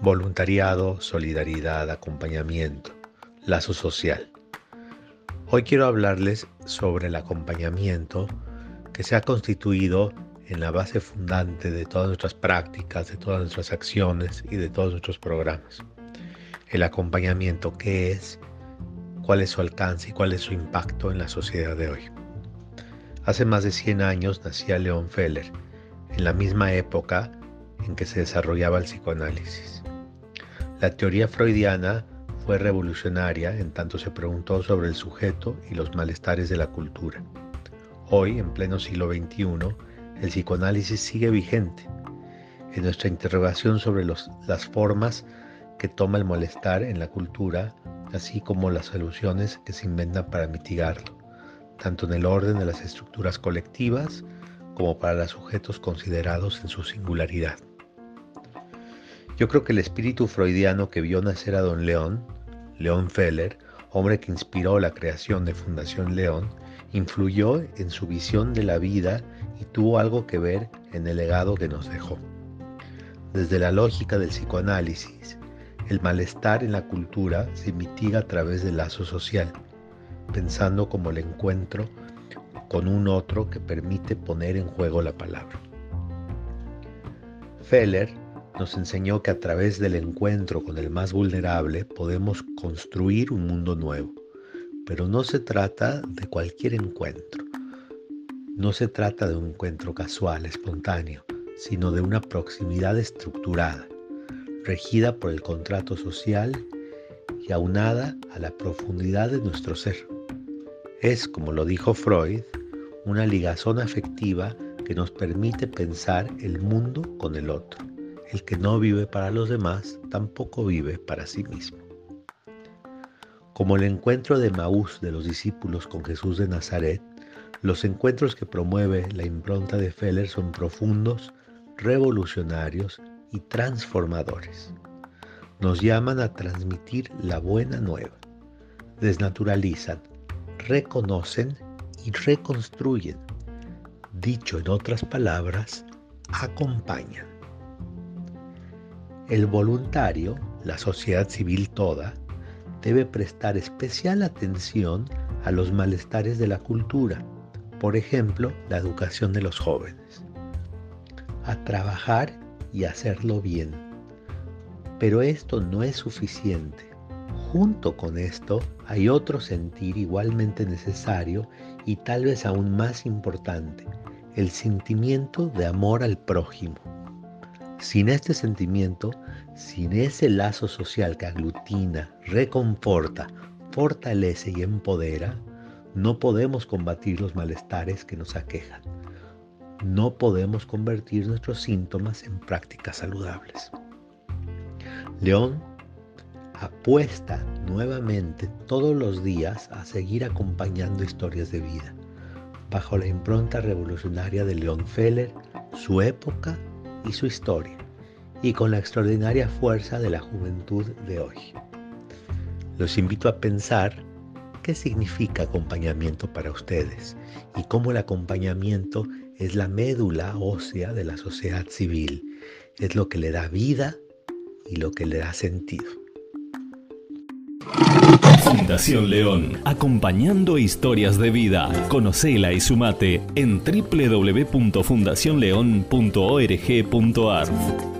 voluntariado, solidaridad, acompañamiento, lazo social. Hoy quiero hablarles sobre el acompañamiento que se ha constituido en la base fundante de todas nuestras prácticas, de todas nuestras acciones y de todos nuestros programas. El acompañamiento, ¿qué es? ¿Cuál es su alcance y cuál es su impacto en la sociedad de hoy? Hace más de 100 años nacía León Feller, en la misma época en que se desarrollaba el psicoanálisis. La teoría freudiana fue revolucionaria en tanto se preguntó sobre el sujeto y los malestares de la cultura. Hoy, en pleno siglo XXI, el psicoanálisis sigue vigente. En nuestra interrogación sobre las formas que toma el malestar en la cultura, así como las soluciones que se inventan para mitigarlo, tanto en el orden de las estructuras colectivas como para los sujetos considerados en su singularidad. Yo creo que el espíritu freudiano que vio nacer a Don León, León Feller, hombre que inspiró la creación de Fundación León, influyó en su visión de la vida y tuvo algo que ver en el legado que nos dejó. Desde la lógica del psicoanálisis, el malestar en la cultura se mitiga a través del lazo social, pensando como el encuentro con un otro que permite poner en juego la palabra. Feller nos enseñó que a través del encuentro con el más vulnerable podemos construir un mundo nuevo. Pero no se trata de cualquier encuentro. No se trata de un encuentro casual, espontáneo, sino de una proximidad estructurada, regida por el contrato social y aunada a la profundidad de nuestro ser. Es, como lo dijo Freud, una ligazón afectiva que nos permite pensar el mundo con el otro el que no vive para los demás tampoco vive para sí mismo. Como el encuentro de Maús de los discípulos con Jesús de Nazaret, los encuentros que promueve la impronta de Feller son profundos, revolucionarios y transformadores. Nos llaman a transmitir la buena nueva. Desnaturalizan, reconocen y reconstruyen. Dicho en otras palabras, acompañan. El voluntario, la sociedad civil toda, debe prestar especial atención a los malestares de la cultura, por ejemplo, la educación de los jóvenes, a trabajar y hacerlo bien. Pero esto no es suficiente. Junto con esto hay otro sentir igualmente necesario y tal vez aún más importante, el sentimiento de amor al prójimo. Sin este sentimiento, sin ese lazo social que aglutina, reconforta, fortalece y empodera, no podemos combatir los malestares que nos aquejan. No podemos convertir nuestros síntomas en prácticas saludables. León apuesta nuevamente todos los días a seguir acompañando historias de vida, bajo la impronta revolucionaria de León Feller, su época y su historia, y con la extraordinaria fuerza de la juventud de hoy. Los invito a pensar qué significa acompañamiento para ustedes y cómo el acompañamiento es la médula ósea de la sociedad civil, es lo que le da vida y lo que le da sentido. Fundación León, acompañando historias de vida. Conocela y sumate en www.fundacionleón.org.ar.